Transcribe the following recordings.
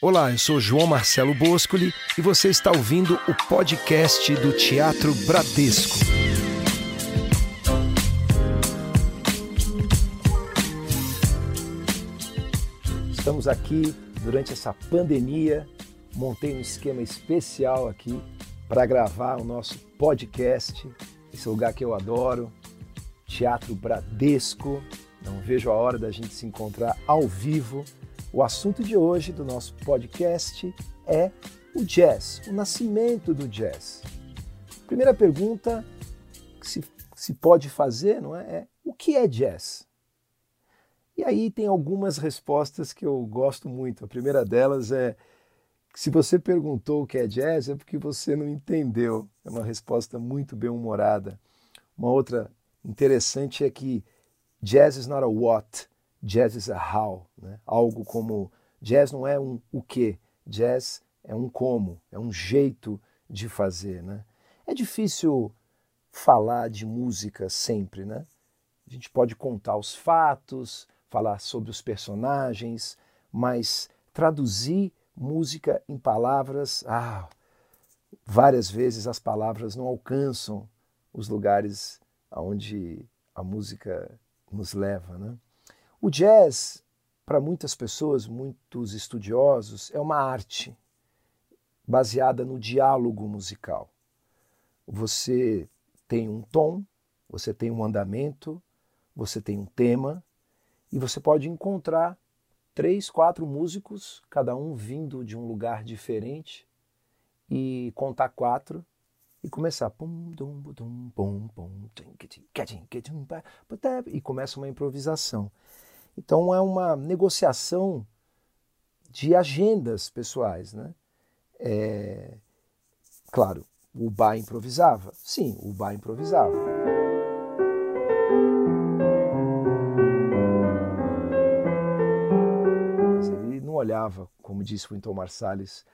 Olá, eu sou João Marcelo Boscoli e você está ouvindo o podcast do Teatro Bradesco. Estamos aqui durante essa pandemia. Montei um esquema especial aqui para gravar o nosso podcast. Esse lugar que eu adoro, Teatro Bradesco. Não vejo a hora da gente se encontrar ao vivo o assunto de hoje do nosso podcast é o jazz, o nascimento do jazz. Primeira pergunta que se, se pode fazer não é, é o que é jazz? E aí tem algumas respostas que eu gosto muito. A primeira delas é se você perguntou o que é jazz é porque você não entendeu. É uma resposta muito bem humorada. Uma outra interessante é que jazz is not a what, jazz is a how, né? algo como jazz não é um o que, jazz é um como, é um jeito de fazer. Né? É difícil falar de música sempre, né? A gente pode contar os fatos, falar sobre os personagens, mas traduzir música em palavras, ah, várias vezes as palavras não alcançam os lugares aonde a música nos leva, né? O jazz, para muitas pessoas, muitos estudiosos, é uma arte baseada no diálogo musical. Você tem um tom, você tem um andamento, você tem um tema, e você pode encontrar três, quatro músicos, cada um vindo de um lugar diferente, e contar quatro e começar e começa uma improvisação. Então é uma negociação de agendas pessoais, né? É, claro, o Bach improvisava? Sim, o Bach improvisava. Mas ele não olhava, como disse Winton Marsalis,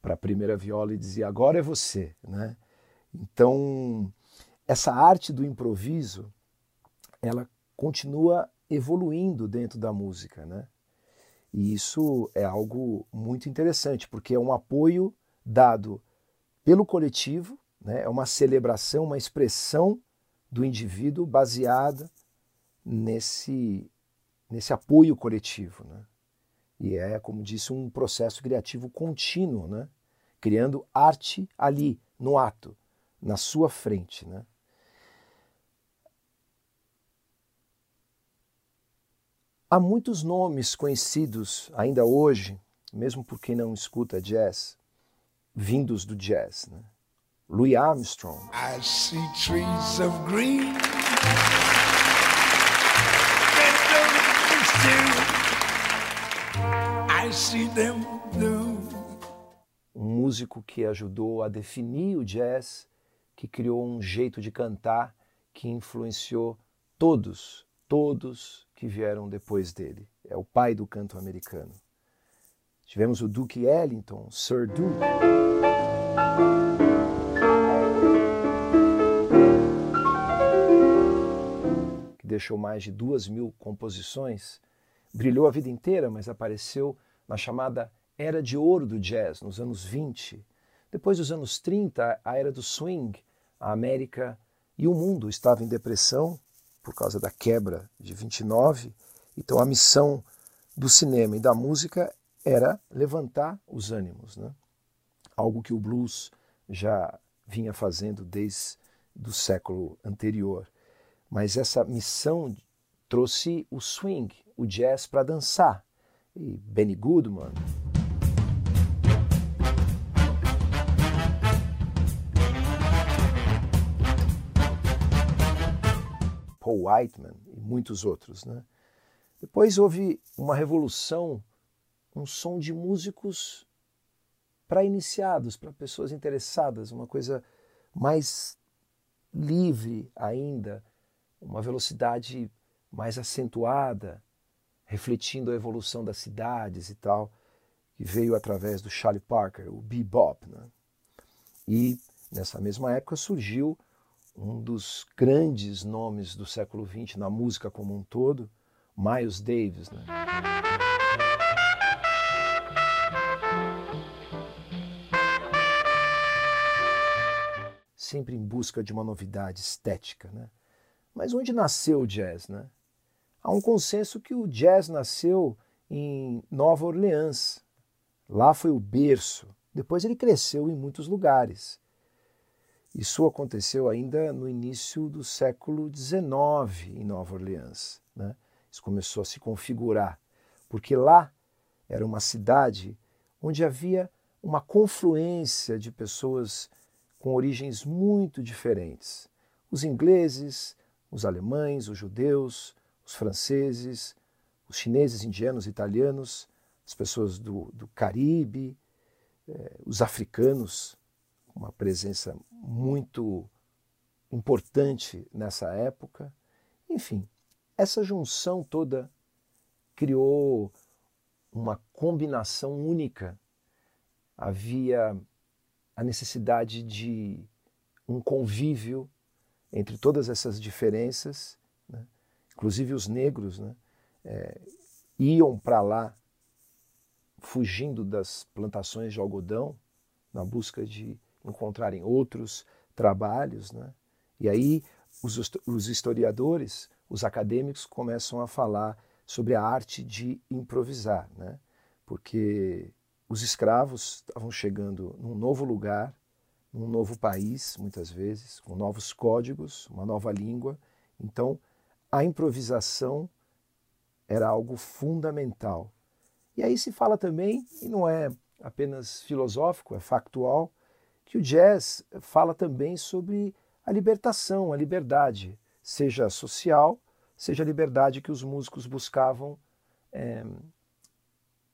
para a primeira viola e dizia, agora é você, né? Então, essa arte do improviso, ela continua evoluindo dentro da música, né? E isso é algo muito interessante, porque é um apoio dado pelo coletivo, né? é uma celebração, uma expressão do indivíduo baseada nesse, nesse apoio coletivo. Né? E é, como disse, um processo criativo contínuo, né? criando arte ali, no ato, na sua frente. Né? Há muitos nomes conhecidos ainda hoje, mesmo por quem não escuta jazz, vindos do jazz. Né? Louis Armstrong. I see trees of green. I see them blue. Um músico que ajudou a definir o jazz, que criou um jeito de cantar que influenciou todos, todos que vieram depois dele. É o pai do canto americano. Tivemos o Duke Ellington, Sir Duke. Que deixou mais de duas mil composições. Brilhou a vida inteira, mas apareceu na chamada Era de Ouro do Jazz, nos anos 20. Depois dos anos 30, a era do swing, a América e o mundo estavam em depressão por causa da quebra de 29. Então a missão do cinema e da música era levantar os ânimos, né? algo que o blues já vinha fazendo desde o século anterior. Mas essa missão trouxe o swing, o jazz para dançar. E Benny Goodman, Paul Whiteman e muitos outros. Né? Depois houve uma revolução, um som de músicos para iniciados, para pessoas interessadas, uma coisa mais livre ainda, uma velocidade mais acentuada, refletindo a evolução das cidades e tal, que veio através do Charlie Parker, o bebop. Né? E nessa mesma época surgiu um dos grandes nomes do século XX na música como um todo, Miles Davis. Né? Sempre em busca de uma novidade estética. Né? Mas onde nasceu o jazz? Né? Há um consenso que o jazz nasceu em Nova Orleans. Lá foi o berço. Depois ele cresceu em muitos lugares. Isso aconteceu ainda no início do século XIX em Nova Orleans. Né? Isso começou a se configurar, porque lá era uma cidade onde havia uma confluência de pessoas com origens muito diferentes. Os ingleses, os alemães, os judeus, os franceses, os chineses, indianos, italianos, as pessoas do, do Caribe, eh, os africanos, uma presença muito importante nessa época. Enfim, essa junção toda criou uma combinação única. Havia a necessidade de um convívio entre todas essas diferenças, né? inclusive os negros né? É, iam para lá fugindo das plantações de algodão na busca de encontrarem outros trabalhos. Né? E aí os, os historiadores, os acadêmicos começam a falar sobre a arte de improvisar, né? porque os escravos estavam chegando num novo lugar, num novo país, muitas vezes, com novos códigos, uma nova língua. Então, a improvisação era algo fundamental. E aí se fala também, e não é apenas filosófico, é factual, que o jazz fala também sobre a libertação, a liberdade, seja social, seja a liberdade que os músicos buscavam é,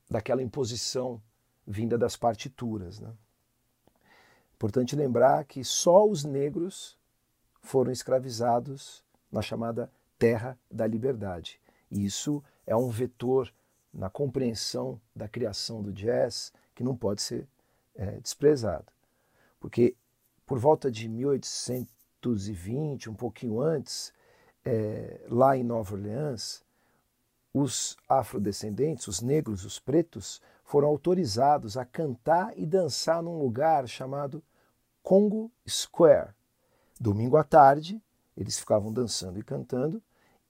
daquela imposição vinda das partituras. Né? Importante lembrar que só os negros foram escravizados na chamada Terra da Liberdade. E isso é um vetor na compreensão da criação do jazz que não pode ser é, desprezado porque por volta de 1820, um pouquinho antes, é, lá em Nova Orleans, os afrodescendentes, os negros, os pretos, foram autorizados a cantar e dançar num lugar chamado Congo Square. Domingo à tarde, eles ficavam dançando e cantando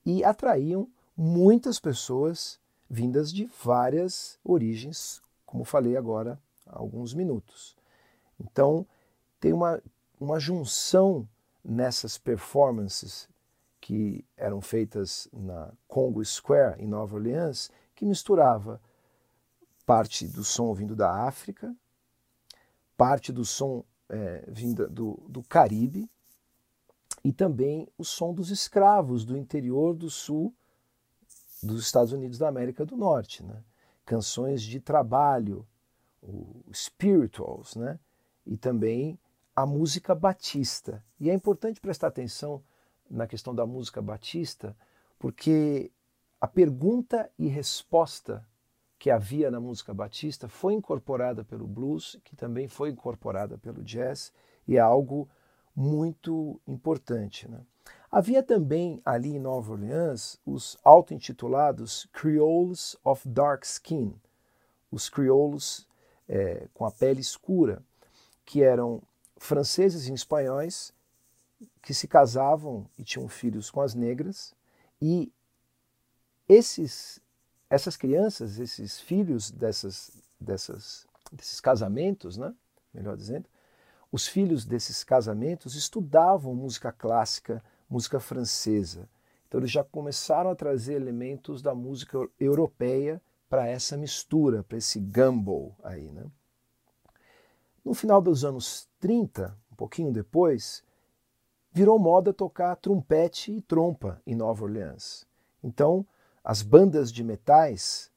e atraíam muitas pessoas vindas de várias origens, como falei agora há alguns minutos. Então, tem uma, uma junção nessas performances que eram feitas na Congo Square, em Nova Orleans, que misturava parte do som vindo da África, parte do som é, vindo do, do Caribe e também o som dos escravos do interior do sul dos Estados Unidos da América do Norte. Né? Canções de trabalho, o spirituals, né? e também a música batista. E é importante prestar atenção na questão da música batista, porque a pergunta e resposta que havia na música batista foi incorporada pelo blues, que também foi incorporada pelo jazz, e é algo muito importante. Né? Havia também ali em Nova Orleans os auto-intitulados Creoles of Dark Skin, os crioulos é, com a pele escura, que eram franceses e espanhóis que se casavam e tinham filhos com as negras e esses essas crianças, esses filhos dessas, dessas, desses casamentos, né? melhor dizendo, os filhos desses casamentos estudavam música clássica, música francesa. Então eles já começaram a trazer elementos da música europeia para essa mistura, para esse gumbo aí, né? No final dos anos 30, um pouquinho depois, virou moda tocar trompete e trompa em Nova Orleans. Então, as bandas de metais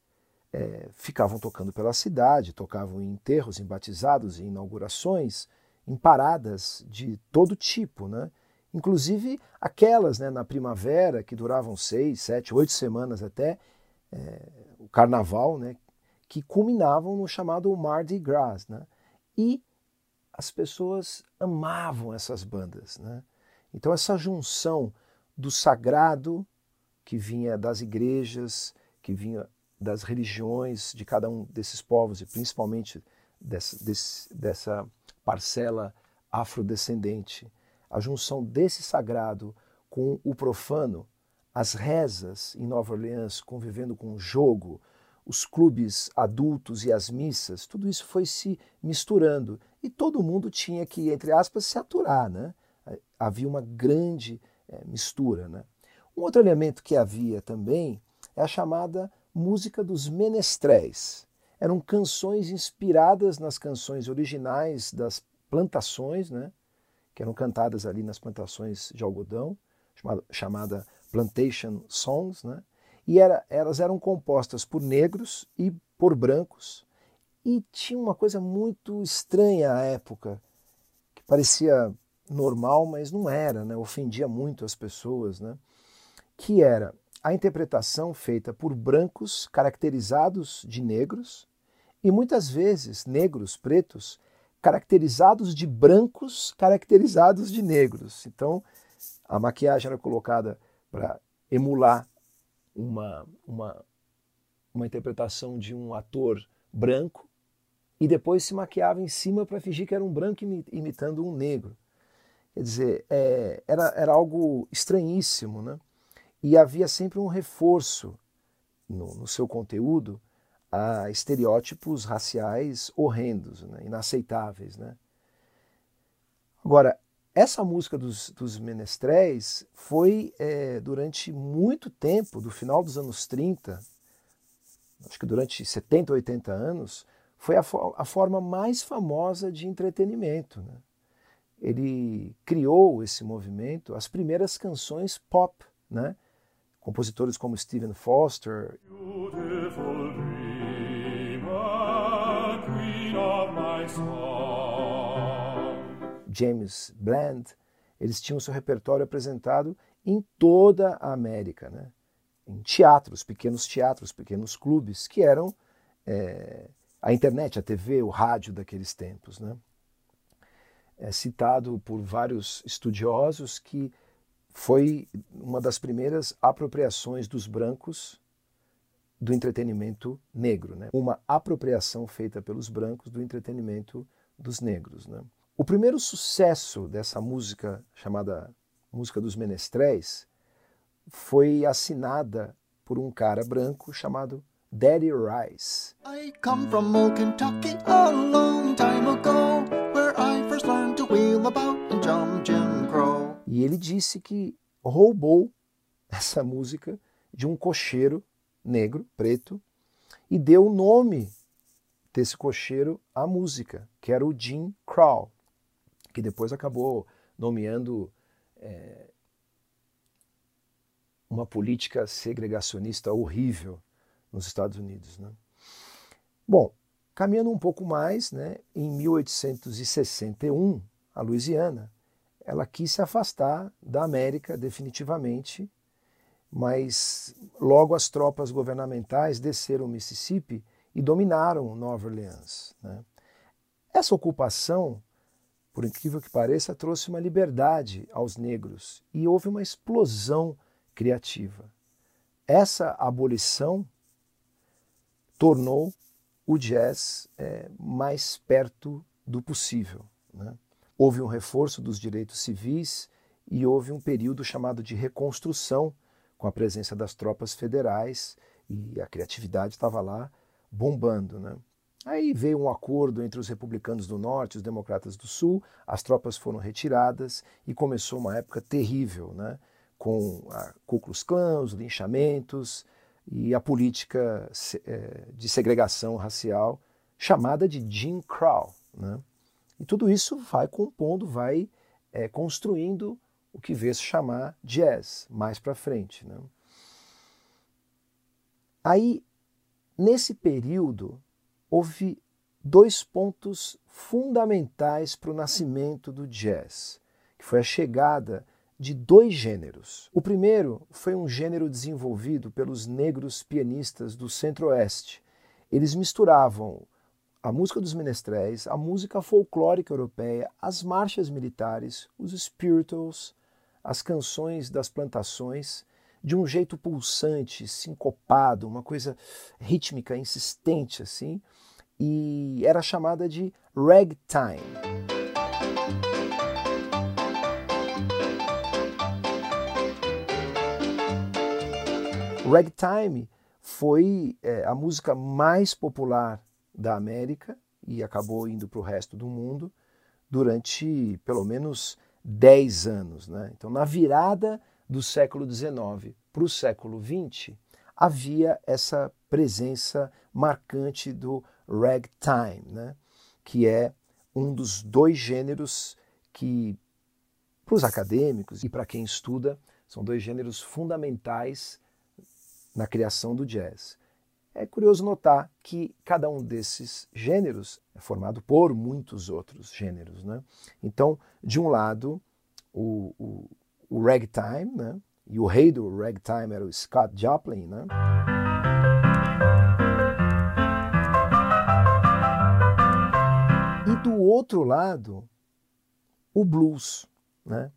é, ficavam tocando pela cidade, tocavam em enterros, em batizados, em inaugurações, em paradas de todo tipo, né? Inclusive aquelas né, na primavera que duravam seis, sete, oito semanas até é, o carnaval, né, que culminavam no chamado Mardi Gras, né? E as pessoas amavam essas bandas. Né? Então, essa junção do sagrado que vinha das igrejas, que vinha das religiões de cada um desses povos, e principalmente dessa, desse, dessa parcela afrodescendente, a junção desse sagrado com o profano, as rezas em Nova Orleans convivendo com o jogo, os clubes adultos e as missas, tudo isso foi se misturando e todo mundo tinha que, entre aspas, se aturar, né? Havia uma grande é, mistura, né? Um outro elemento que havia também é a chamada música dos menestréis. Eram canções inspiradas nas canções originais das plantações, né? Que eram cantadas ali nas plantações de algodão, chamada, chamada plantation songs, né? E era, elas eram compostas por negros e por brancos. E tinha uma coisa muito estranha à época, que parecia normal, mas não era, né? ofendia muito as pessoas, né? que era a interpretação feita por brancos caracterizados de negros e muitas vezes negros, pretos, caracterizados de brancos caracterizados de negros. Então, a maquiagem era colocada para emular uma, uma, uma interpretação de um ator branco e depois se maquiava em cima para fingir que era um branco imitando um negro. Quer dizer, é, era, era algo estranhíssimo, né? E havia sempre um reforço no, no seu conteúdo a estereótipos raciais horrendos, né? inaceitáveis. Né? Agora, essa música dos, dos menestréis foi, é, durante muito tempo, do final dos anos 30, acho que durante 70, 80 anos, foi a, a forma mais famosa de entretenimento. Né? Ele criou esse movimento, as primeiras canções pop, né? compositores como Stephen Foster. James Bland, eles tinham seu repertório apresentado em toda a América, né? em teatros, pequenos teatros, pequenos clubes, que eram é, a internet, a TV, o rádio daqueles tempos. Né? É citado por vários estudiosos que foi uma das primeiras apropriações dos brancos do entretenimento negro, né? uma apropriação feita pelos brancos do entretenimento dos negros. Né? O primeiro sucesso dessa música, chamada Música dos Menestréis, foi assinada por um cara branco chamado Daddy Rice. I come from old Kentucky a long time ago, where I first learned to wheel about and jump Jim Crow. E ele disse que roubou essa música de um cocheiro negro, preto, e deu o nome desse cocheiro à música, que era o Jim Crow que depois acabou nomeando é, uma política segregacionista horrível nos Estados Unidos. Né? Bom, caminhando um pouco mais, né, em 1861, a Louisiana, ela quis se afastar da América definitivamente, mas logo as tropas governamentais desceram o Mississippi e dominaram Nova Orleans. Né? Essa ocupação por incrível que pareça, trouxe uma liberdade aos negros e houve uma explosão criativa. Essa abolição tornou o jazz é, mais perto do possível. Né? Houve um reforço dos direitos civis e houve um período chamado de reconstrução com a presença das tropas federais e a criatividade estava lá bombando. Né? Aí veio um acordo entre os republicanos do norte e os democratas do sul, as tropas foram retiradas e começou uma época terrível, né? com a Ku Klux Klan, os linchamentos e a política é, de segregação racial chamada de Jim Crow. Né? E tudo isso vai compondo, vai é, construindo o que veio se chamar jazz mais para frente. Né? Aí, nesse período, houve dois pontos fundamentais para o nascimento do jazz, que foi a chegada de dois gêneros. O primeiro foi um gênero desenvolvido pelos negros pianistas do Centro-Oeste. Eles misturavam a música dos menestréis, a música folclórica europeia, as marchas militares, os spirituals, as canções das plantações, de um jeito pulsante, sincopado, uma coisa rítmica, insistente assim, e era chamada de ragtime. Ragtime foi é, a música mais popular da América e acabou indo para o resto do mundo durante pelo menos 10 anos. Né? Então, na virada do século XIX para o século XX, havia essa presença marcante do ragtime, né? que é um dos dois gêneros que, para os acadêmicos e para quem estuda, são dois gêneros fundamentais na criação do jazz. É curioso notar que cada um desses gêneros é formado por muitos outros gêneros. Né? Então, de um lado, o, o, o ragtime, né? e o rei do ragtime era o Scott Joplin. Né? E do outro lado, o blues. Né?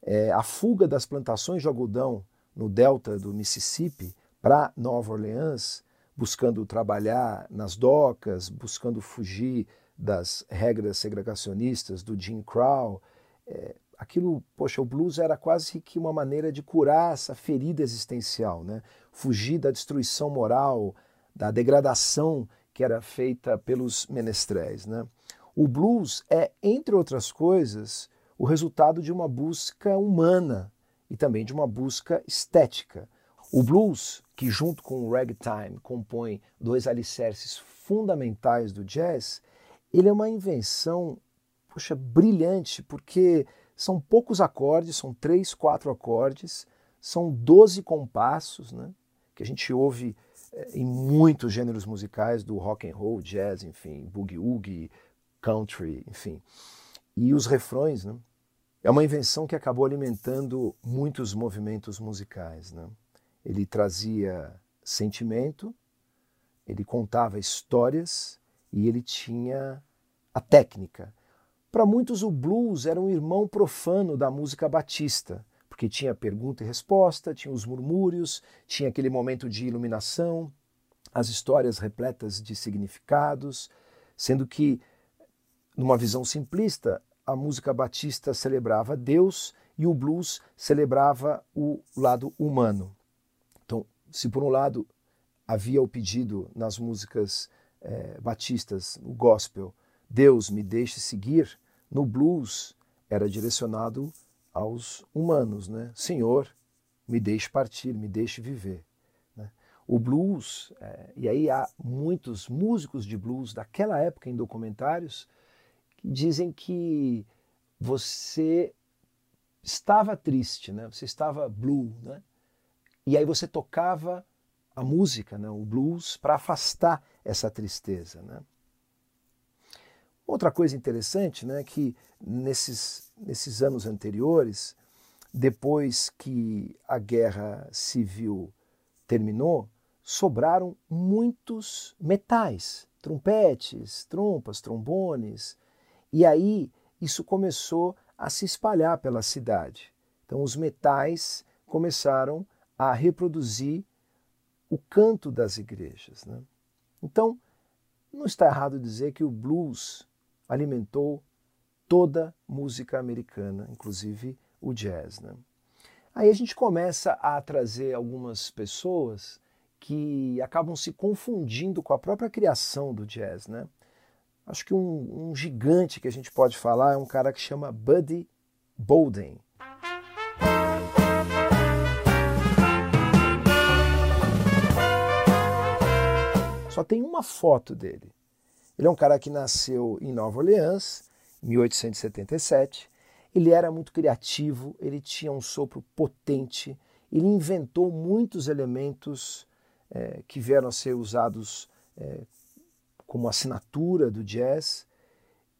É, a fuga das plantações de algodão no delta do Mississippi para Nova Orleans, buscando trabalhar nas docas, buscando fugir das regras segregacionistas do Jim Crow. É, aquilo, poxa, o blues era quase que uma maneira de curar essa ferida existencial, né? fugir da destruição moral, da degradação que era feita pelos menestréis. Né? O blues é, entre outras coisas, o resultado de uma busca humana e também de uma busca estética. O blues, que junto com o ragtime compõe dois alicerces fundamentais do jazz, ele é uma invenção, poxa, brilhante, porque são poucos acordes, são três, quatro acordes, são doze compassos, né, que a gente ouve eh, em muitos gêneros musicais, do rock and roll, jazz, enfim, boogie-woogie, country, enfim. E os refrões, né, é uma invenção que acabou alimentando muitos movimentos musicais, né. Ele trazia sentimento, ele contava histórias e ele tinha a técnica. Para muitos, o blues era um irmão profano da música batista, porque tinha pergunta e resposta, tinha os murmúrios, tinha aquele momento de iluminação, as histórias repletas de significados, sendo que, numa visão simplista, a música batista celebrava Deus e o blues celebrava o lado humano. Se por um lado havia o pedido nas músicas é, batistas, no gospel, Deus me deixe seguir, no blues era direcionado aos humanos, né? Senhor, me deixe partir, me deixe viver. Né? O blues, é, e aí há muitos músicos de blues daquela época em documentários que dizem que você estava triste, né? você estava blue, né? E aí você tocava a música, né, o blues, para afastar essa tristeza. Né? Outra coisa interessante né, que nesses, nesses anos anteriores, depois que a guerra civil terminou, sobraram muitos metais, trompetes, trompas, trombones, e aí isso começou a se espalhar pela cidade. Então os metais começaram a reproduzir o canto das igrejas. Né? Então, não está errado dizer que o blues alimentou toda música americana, inclusive o jazz. Né? Aí a gente começa a trazer algumas pessoas que acabam se confundindo com a própria criação do jazz. Né? Acho que um, um gigante que a gente pode falar é um cara que chama Buddy Bolden. Só tem uma foto dele. Ele é um cara que nasceu em Nova Orleans, em 1877. Ele era muito criativo, ele tinha um sopro potente, ele inventou muitos elementos é, que vieram a ser usados é, como assinatura do jazz.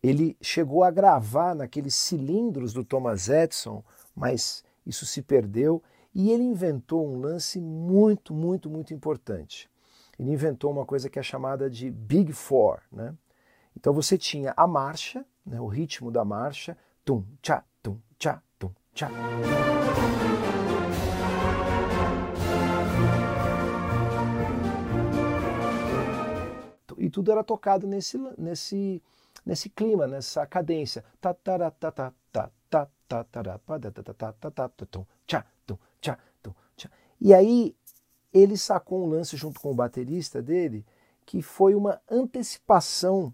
Ele chegou a gravar naqueles cilindros do Thomas Edison, mas isso se perdeu. E ele inventou um lance muito, muito, muito importante ele inventou uma coisa que é chamada de Big Four. Né? Então você tinha a marcha, né, o ritmo da marcha, tum, tchá, tum, tchá, tum, tchá. E tudo era tocado nesse, nesse, nesse clima, nessa cadência. E aí ele sacou um lance junto com o baterista dele que foi uma antecipação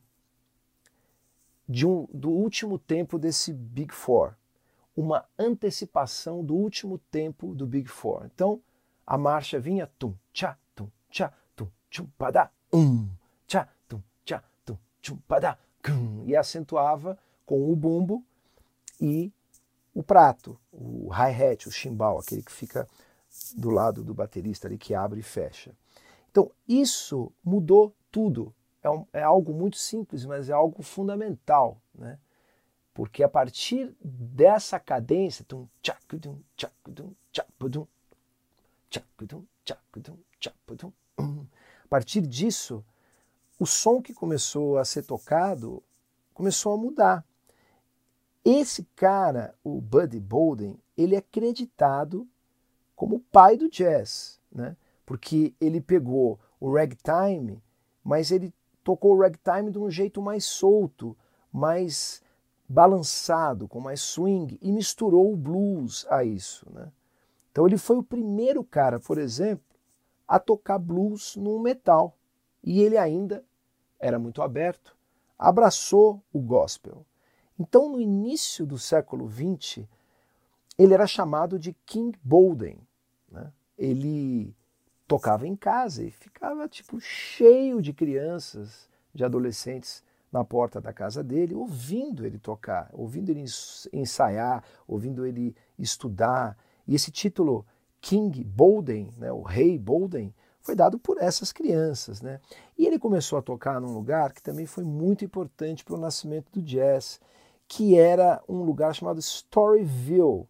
de um, do último tempo desse Big Four. Uma antecipação do último tempo do Big Four. Então, a marcha vinha tum, tchá, tum, tchá, tum, tchum, padá, um, tchá, tum, tchá, tum, tchum, padá, cum, e acentuava com o bumbo e o prato, o hi-hat, o chimbal, aquele que fica do lado do baterista ali que abre e fecha. Então, isso mudou tudo. É, um, é algo muito simples, mas é algo fundamental, né? Porque a partir dessa cadência, a partir disso, o som que começou a ser tocado começou a mudar. Esse cara, o Buddy Bolden, ele é acreditado como o pai do jazz, né? porque ele pegou o ragtime, mas ele tocou o ragtime de um jeito mais solto, mais balançado, com mais swing, e misturou o blues a isso. Né? Então ele foi o primeiro cara, por exemplo, a tocar blues no metal. E ele ainda era muito aberto, abraçou o gospel. Então, no início do século XX, ele era chamado de King Bolden. Né? Ele tocava em casa e ficava tipo cheio de crianças, de adolescentes na porta da casa dele, ouvindo ele tocar, ouvindo ele ensaiar, ouvindo ele estudar. E esse título King Bolden, né, o Rei Bolden, foi dado por essas crianças. Né? E ele começou a tocar num lugar que também foi muito importante para o nascimento do jazz, que era um lugar chamado Storyville.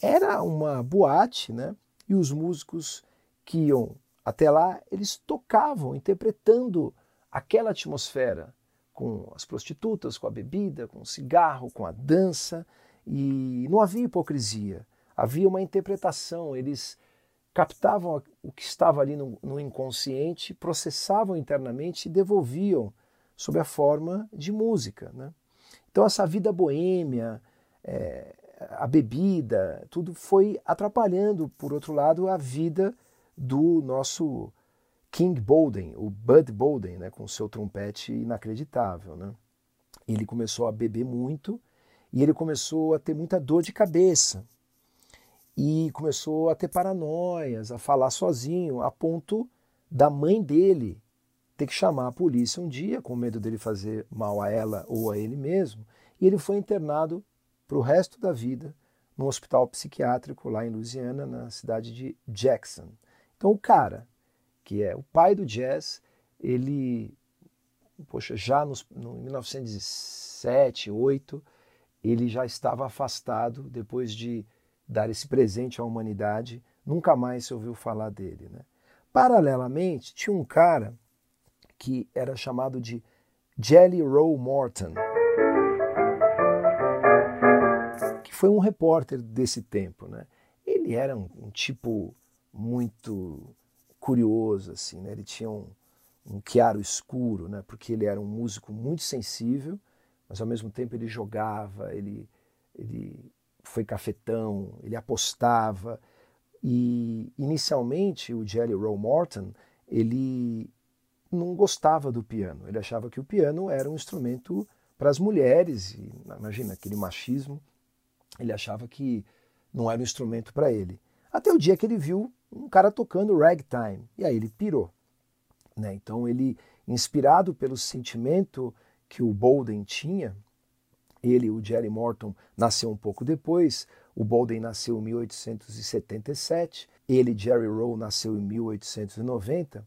Era uma boate, né? E os músicos que iam até lá, eles tocavam, interpretando aquela atmosfera com as prostitutas, com a bebida, com o cigarro, com a dança, e não havia hipocrisia, havia uma interpretação, eles captavam o que estava ali no, no inconsciente, processavam internamente e devolviam sob a forma de música. Né? Então, essa vida boêmia, é, a bebida, tudo foi atrapalhando, por outro lado, a vida do nosso King Bolden, o Bud Bolden, né, com seu trompete inacreditável. Né? Ele começou a beber muito e ele começou a ter muita dor de cabeça e começou a ter paranoias, a falar sozinho, a ponto da mãe dele ter que chamar a polícia um dia, com medo dele fazer mal a ela ou a ele mesmo, e ele foi internado para o resto da vida num hospital psiquiátrico lá em Louisiana, na cidade de Jackson. Então o cara, que é o pai do jazz, ele, poxa, já nos, no 1907, 8, ele já estava afastado depois de dar esse presente à humanidade, nunca mais se ouviu falar dele. Né? Paralelamente, tinha um cara que era chamado de Jelly Roll Morton. Foi um repórter desse tempo, né? Ele era um, um tipo muito curioso, assim, né? Ele tinha um, um chiaro escuro, né? Porque ele era um músico muito sensível, mas ao mesmo tempo ele jogava, ele, ele foi cafetão, ele apostava. E inicialmente o Jelly Roll Morton, ele não gostava do piano. Ele achava que o piano era um instrumento para as mulheres, e, imagina aquele machismo. Ele achava que não era um instrumento para ele. Até o dia que ele viu um cara tocando ragtime. E aí ele pirou. Né? Então ele, inspirado pelo sentimento que o Bolden tinha, ele, o Jerry Morton, nasceu um pouco depois. O Bolden nasceu em 1877. Ele, Jerry Rowe, nasceu em 1890.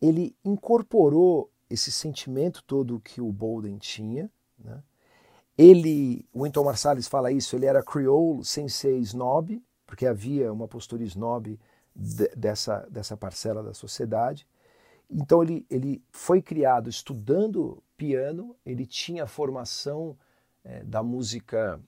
Ele incorporou esse sentimento todo que o Bolden tinha, né? Ele, Winton Marsalis fala isso, ele era crioulo sem ser snob, porque havia uma postura snob de, dessa, dessa parcela da sociedade. Então ele, ele foi criado estudando piano, ele tinha formação é, da música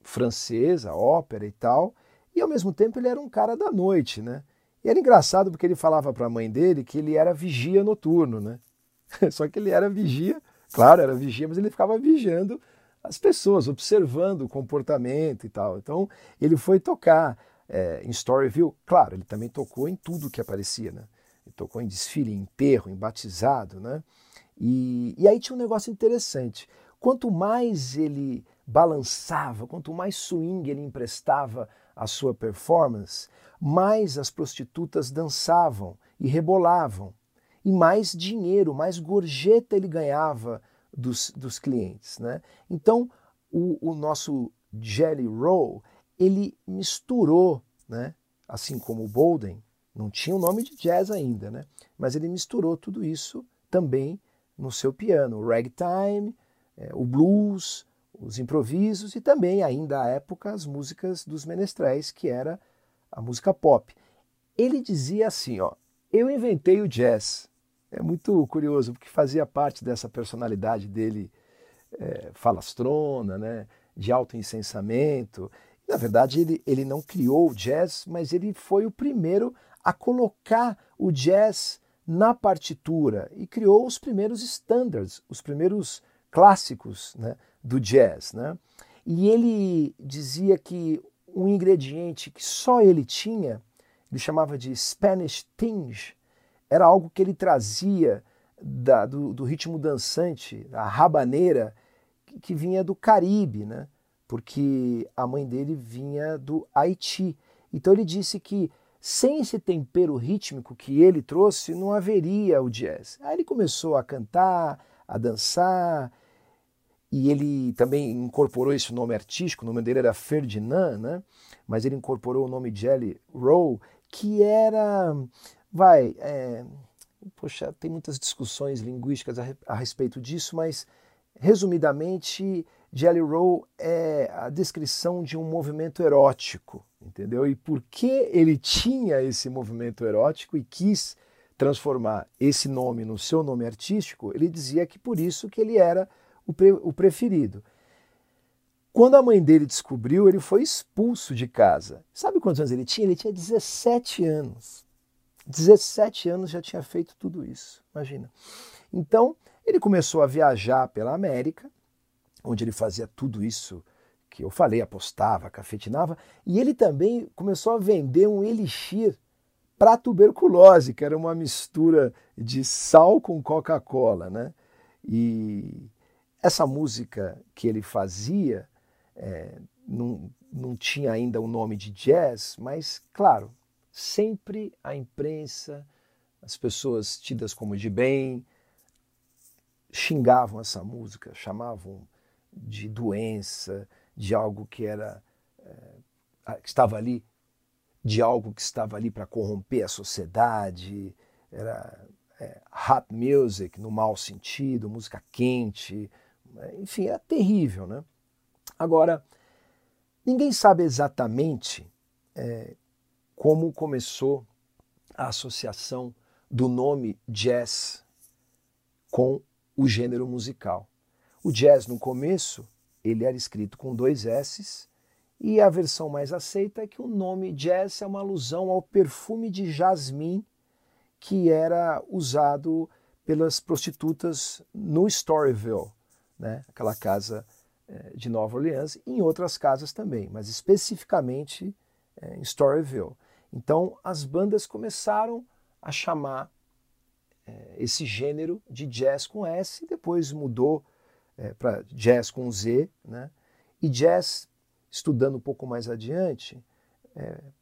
francesa, ópera e tal, e ao mesmo tempo ele era um cara da noite, né? E era engraçado porque ele falava para a mãe dele que ele era vigia noturno, né? Só que ele era vigia, claro, era vigia, mas ele ficava vigiando as pessoas, observando o comportamento e tal. Então, ele foi tocar é, em Storyville, claro, ele também tocou em tudo que aparecia, né? Ele tocou em desfile, em enterro, em batizado, né? E, e aí tinha um negócio interessante. Quanto mais ele balançava, quanto mais swing ele emprestava à sua performance, mais as prostitutas dançavam e rebolavam, e mais dinheiro, mais gorjeta ele ganhava dos, dos clientes. Né? Então, o, o nosso Jelly Roll, ele misturou, né? assim como o Bolden, não tinha o nome de jazz ainda, né? mas ele misturou tudo isso também no seu piano, o ragtime, é, o blues, os improvisos e também, ainda à época, as músicas dos menestréis, que era a música pop. Ele dizia assim, ó, eu inventei o jazz. É muito curioso, porque fazia parte dessa personalidade dele é, falastrona, né, de alto incensamento. Na verdade, ele, ele não criou o jazz, mas ele foi o primeiro a colocar o jazz na partitura e criou os primeiros standards, os primeiros clássicos né, do jazz. Né? E ele dizia que um ingrediente que só ele tinha, ele chamava de Spanish tinge, era algo que ele trazia da, do, do, ritmo dançante, a rabaneira, que, que vinha do Caribe, né? porque a mãe dele vinha do Haiti. Então ele disse que sem esse tempero rítmico que ele trouxe, não haveria o jazz. Aí ele começou a cantar, a dançar, e ele também incorporou esse nome artístico, o nome dele era Ferdinand, né? mas ele incorporou o nome Jelly Roll, que era, vai, é, poxa, tem muitas discussões linguísticas a, a respeito disso, mas resumidamente, Jelly Roll é a descrição de um movimento erótico, entendeu? E por que ele tinha esse movimento erótico e quis transformar esse nome no seu nome artístico, ele dizia que por isso que ele era o, pre, o preferido. Quando a mãe dele descobriu, ele foi expulso de casa. Sabe quantos anos ele tinha? Ele tinha 17 anos. 17 anos já tinha feito tudo isso, imagina. Então, ele começou a viajar pela América, onde ele fazia tudo isso que eu falei, apostava, cafetinava, e ele também começou a vender um elixir para tuberculose, que era uma mistura de sal com Coca-Cola, né? E essa música que ele fazia é, não, não tinha ainda o nome de jazz, mas, claro, sempre a imprensa, as pessoas tidas como de bem, xingavam essa música, chamavam de doença, de algo que era é, que estava ali, de algo que estava ali para corromper a sociedade, era é, music no mau sentido, música quente, enfim, é terrível, né? Agora, ninguém sabe exatamente é, como começou a associação do nome jazz com o gênero musical. O jazz, no começo, ele era escrito com dois S's, e a versão mais aceita é que o nome jazz é uma alusão ao perfume de jasmim que era usado pelas prostitutas no Storyville, né? aquela casa é, de Nova Orleans, e em outras casas também, mas especificamente é, em Storyville. Então as bandas começaram a chamar é, esse gênero de jazz com S, depois mudou para jazz com Z, né? e jazz, estudando um pouco mais adiante,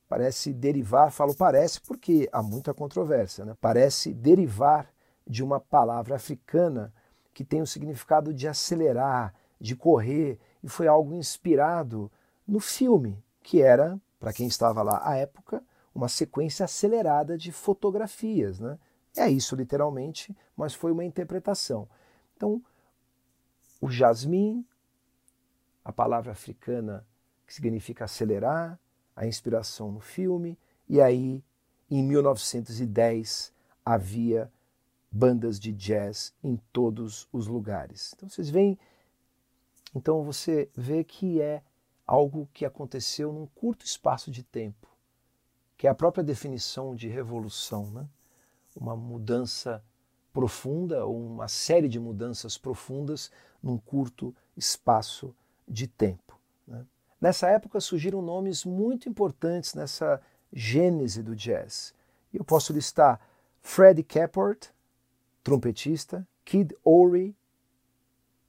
parece derivar, falo parece porque há muita controvérsia, né? parece derivar de uma palavra africana que tem o significado de acelerar, de correr, e foi algo inspirado no filme, que era, para quem estava lá à época, uma sequência acelerada de fotografias. Né? É isso, literalmente, mas foi uma interpretação. Então, o jasmim, a palavra africana que significa acelerar, a inspiração no filme, e aí, em 1910, havia bandas de jazz em todos os lugares. Então vocês veem, então você vê que é algo que aconteceu num curto espaço de tempo, que é a própria definição de revolução, né? Uma mudança profunda ou uma série de mudanças profundas num curto espaço de tempo. Né? Nessa época surgiram nomes muito importantes nessa gênese do jazz. Eu posso listar Freddie Caport, trompetista, Kid Ory,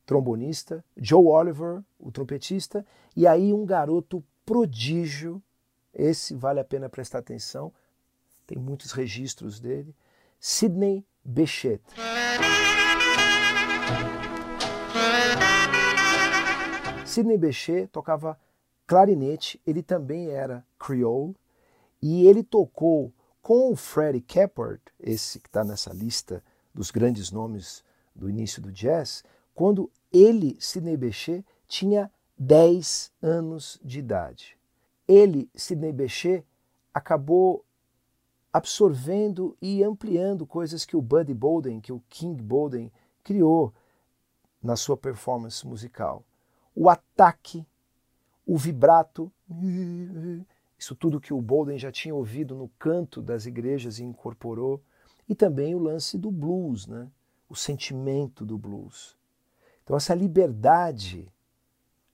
trombonista, Joe Oliver, o trompetista, e aí um garoto prodígio, esse vale a pena prestar atenção, tem muitos registros dele, Sidney Bechet. Sidney Bechet tocava clarinete, ele também era creole, e ele tocou com o Freddie Caport, esse que está nessa lista dos grandes nomes do início do jazz, quando ele, Sidney Bechet, tinha 10 anos de idade. Ele, Sidney Bechet, acabou absorvendo e ampliando coisas que o Buddy Bolden, que o King Bolden criou na sua performance musical. O ataque, o vibrato, isso tudo que o Bolden já tinha ouvido no canto das igrejas e incorporou, e também o lance do blues, né? o sentimento do blues. Então, essa liberdade,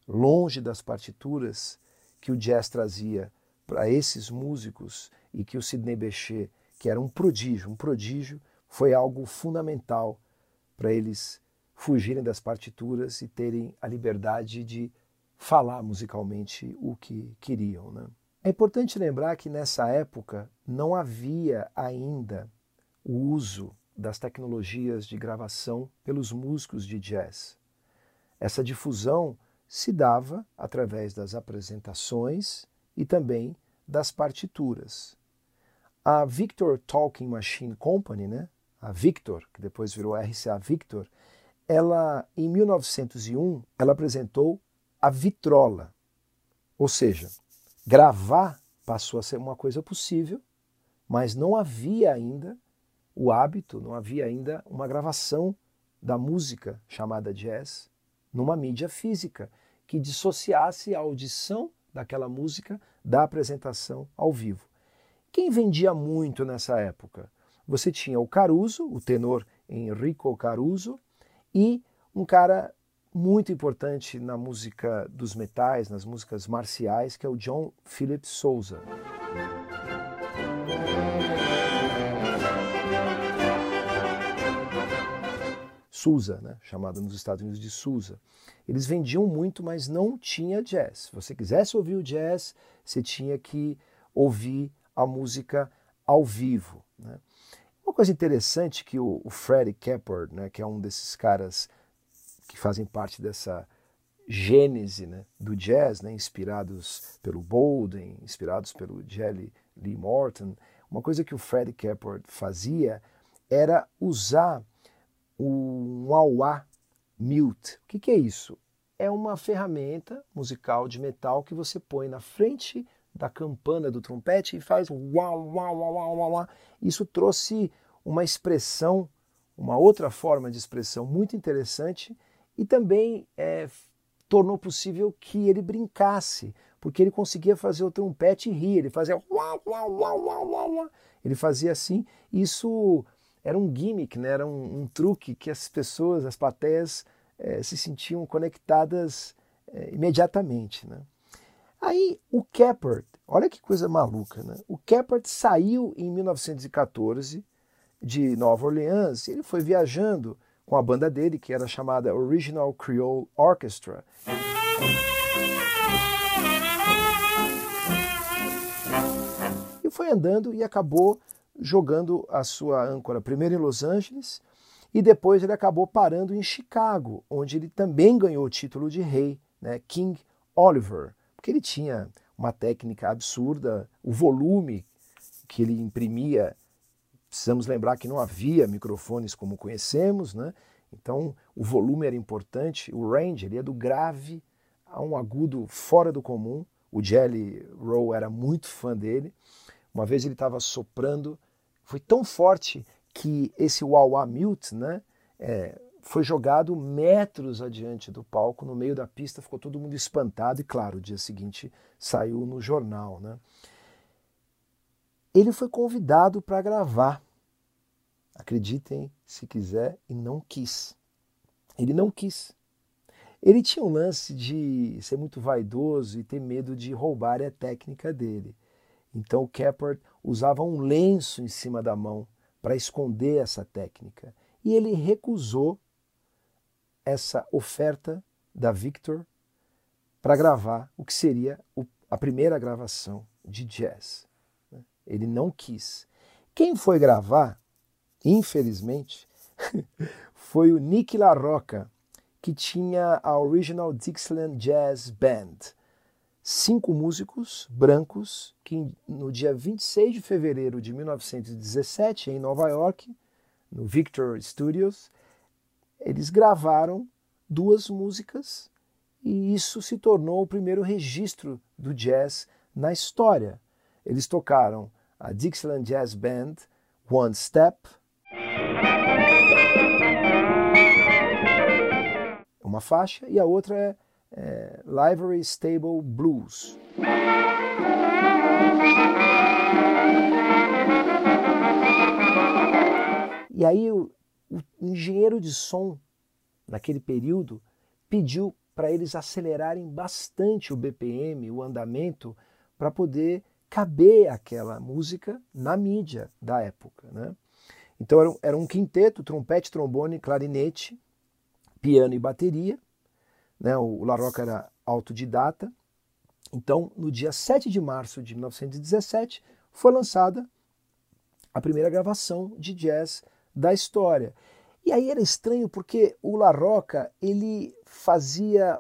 longe das partituras, que o jazz trazia para esses músicos e que o Sidney Bechet, que era um prodígio, um prodígio, foi algo fundamental para eles fugirem das partituras e terem a liberdade de falar musicalmente o que queriam. Né? É importante lembrar que nessa época não havia ainda o uso das tecnologias de gravação pelos músicos de jazz. Essa difusão se dava através das apresentações e também das partituras. A Victor Talking Machine Company, né, a Victor, que depois virou RCA Victor, ela em 1901 ela apresentou a vitrola, ou seja, gravar passou a ser uma coisa possível, mas não havia ainda o hábito, não havia ainda uma gravação da música chamada jazz numa mídia física que dissociasse a audição daquela música da apresentação ao vivo. Quem vendia muito nessa época? Você tinha o Caruso, o tenor Enrico Caruso, e um cara muito importante na música dos metais, nas músicas marciais, que é o John Philip Sousa. Sousa, né? chamado nos Estados Unidos de Sousa. Eles vendiam muito, mas não tinha jazz. Se você quisesse ouvir o jazz, você tinha que ouvir a música ao vivo. Né? Uma coisa interessante que o, o Freddie Capper, né, que é um desses caras que fazem parte dessa gênese né, do jazz, né, inspirados pelo Bolden, inspirados pelo Jelly Lee Morton, uma coisa que o Freddie Capper fazia era usar um wah mute. O que, que é isso? É uma ferramenta musical de metal que você põe na frente da campana do trompete e faz uau, uau, uau, uau, uau. Isso trouxe uma expressão, uma outra forma de expressão muito interessante e também é, tornou possível que ele brincasse, porque ele conseguia fazer o trompete rir, ele fazia uau, uau, uau, ele fazia assim, isso era um gimmick, né? era um, um truque que as pessoas, as plateias, é, se sentiam conectadas é, imediatamente. Né? Aí o Keppert, olha que coisa maluca, né? o Keppert saiu em 1914 de Nova Orleans, ele foi viajando com a banda dele, que era chamada Original Creole Orchestra. E foi andando e acabou jogando a sua âncora primeiro em Los Angeles e depois ele acabou parando em Chicago, onde ele também ganhou o título de rei, né, King Oliver, porque ele tinha uma técnica absurda, o volume que ele imprimia. Precisamos lembrar que não havia microfones como conhecemos, né? Então o volume era importante, o range ele é do grave a um agudo fora do comum. O Jelly Roll era muito fã dele. Uma vez ele estava soprando foi tão forte que esse wah-wah mute né, é, foi jogado metros adiante do palco, no meio da pista, ficou todo mundo espantado e, claro, o dia seguinte saiu no jornal. Né? Ele foi convidado para gravar, acreditem se quiser, e não quis. Ele não quis. Ele tinha um lance de ser muito vaidoso e ter medo de roubar a técnica dele. Então o Keppard usava um lenço em cima da mão para esconder essa técnica. E ele recusou essa oferta da Victor para gravar o que seria a primeira gravação de jazz. Né? Ele não quis. Quem foi gravar, infelizmente, foi o Nick LaRocca, que tinha a Original Dixieland Jazz Band. Cinco músicos brancos que no dia 26 de fevereiro de 1917, em Nova York, no Victor Studios, eles gravaram duas músicas e isso se tornou o primeiro registro do jazz na história. Eles tocaram a Dixieland Jazz Band One Step, uma faixa, e a outra é, é Livery Stable Blues. E aí o, o engenheiro de som naquele período pediu para eles acelerarem bastante o BPM, o andamento, para poder caber aquela música na mídia da época. Né? Então era era um quinteto, trompete, trombone, clarinete, piano e bateria. Né? O, o La Rocca era autodidata. Então, no dia 7 de março de 1917, foi lançada a primeira gravação de jazz da história. E aí era estranho porque o La Rocca, ele fazia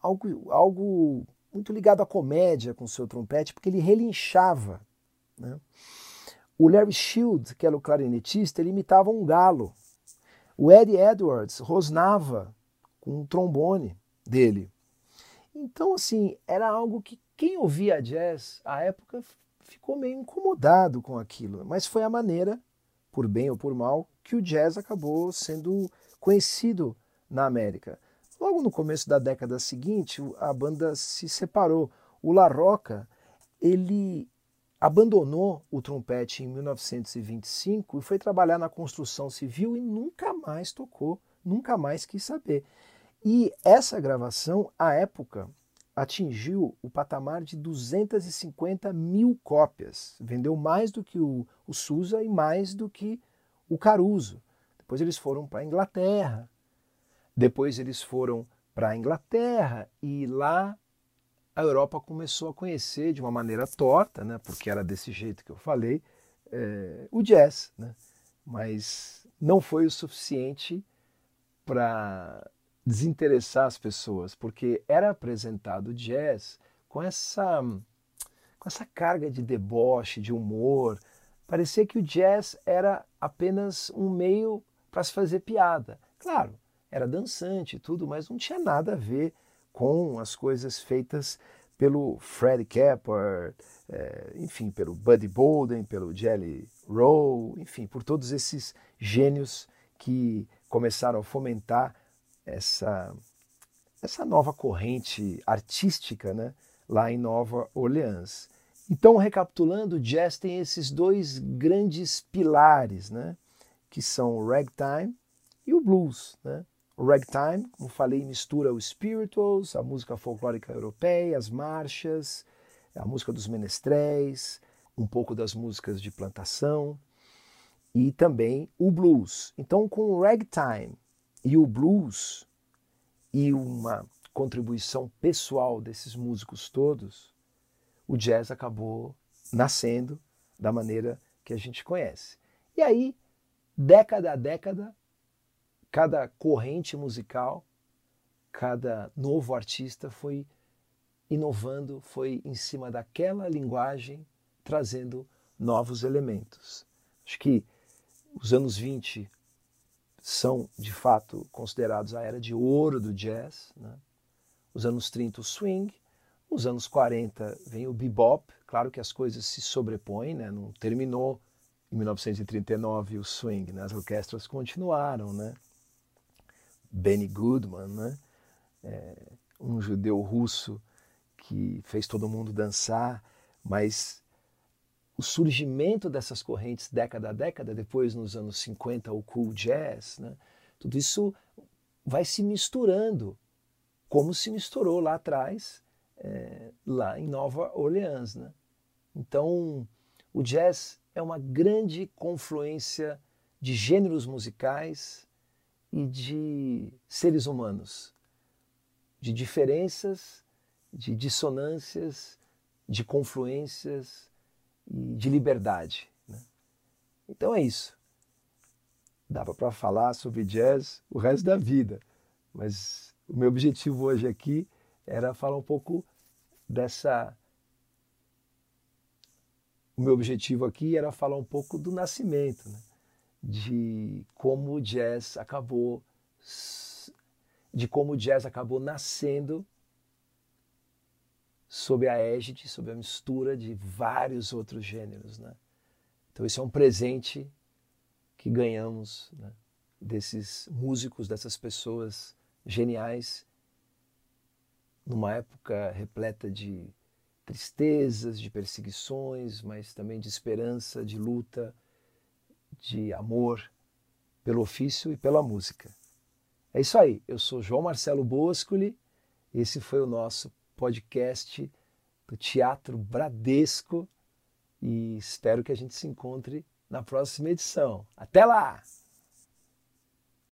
algo, algo muito ligado à comédia com seu trompete, porque ele relinchava. Né? O Larry Shield, que era o clarinetista, ele imitava um galo. O Eddie Edwards rosnava com um trombone dele. Então, assim, era algo que quem ouvia jazz à época ficou meio incomodado com aquilo, mas foi a maneira, por bem ou por mal, que o jazz acabou sendo conhecido na América. Logo no começo da década seguinte, a banda se separou. O La Rocca, ele abandonou o trompete em 1925 e foi trabalhar na construção civil e nunca mais tocou, nunca mais quis saber. E essa gravação, à época, atingiu o patamar de 250 mil cópias. Vendeu mais do que o, o Sousa e mais do que o Caruso. Depois eles foram para a Inglaterra. Depois eles foram para a Inglaterra e lá a Europa começou a conhecer de uma maneira torta, né, porque era desse jeito que eu falei, é, o jazz. Né? Mas não foi o suficiente para desinteressar as pessoas, porque era apresentado jazz com essa, com essa carga de deboche, de humor, Parecia que o jazz era apenas um meio para se fazer piada. Claro, era dançante e tudo, mas não tinha nada a ver com as coisas feitas pelo Fred Kapper, é, enfim, pelo Buddy Bolden, pelo Jelly Roll, enfim, por todos esses gênios que começaram a fomentar essa, essa nova corrente artística né, lá em Nova Orleans. Então, recapitulando, o jazz tem esses dois grandes pilares, né? que são o ragtime e o blues. Né? O ragtime, como falei, mistura os spirituals, a música folclórica europeia, as marchas, a música dos menestréis, um pouco das músicas de plantação e também o blues. Então, com o ragtime e o blues e uma contribuição pessoal desses músicos todos, o jazz acabou nascendo da maneira que a gente conhece. E aí, década a década, cada corrente musical, cada novo artista foi inovando, foi em cima daquela linguagem trazendo novos elementos. Acho que os anos 20 são, de fato, considerados a era de ouro do jazz. Né? Os anos 30, o swing. Nos anos 40 vem o bebop, claro que as coisas se sobrepõem, né? não terminou em 1939 o swing, né? as orquestras continuaram. Né? Benny Goodman, né? É, um judeu russo que fez todo mundo dançar, mas o surgimento dessas correntes década a década, depois nos anos 50 o cool jazz, né? tudo isso vai se misturando como se misturou lá atrás, é, lá em Nova Orleans. Né? Então, o jazz é uma grande confluência de gêneros musicais e de seres humanos, de diferenças, de dissonâncias, de confluências e de liberdade. Né? Então é isso. Dava para falar sobre jazz o resto da vida, mas o meu objetivo hoje aqui era falar um pouco dessa. O meu objetivo aqui era falar um pouco do nascimento, né? de como o jazz acabou, de como o jazz acabou nascendo sob a égide, sob a mistura de vários outros gêneros, né? Então esse é um presente que ganhamos né? desses músicos, dessas pessoas geniais, numa época repleta de tristezas, de perseguições, mas também de esperança, de luta, de amor pelo ofício e pela música. É isso aí. Eu sou João Marcelo Boscoli. Esse foi o nosso podcast do Teatro Bradesco e espero que a gente se encontre na próxima edição. Até lá!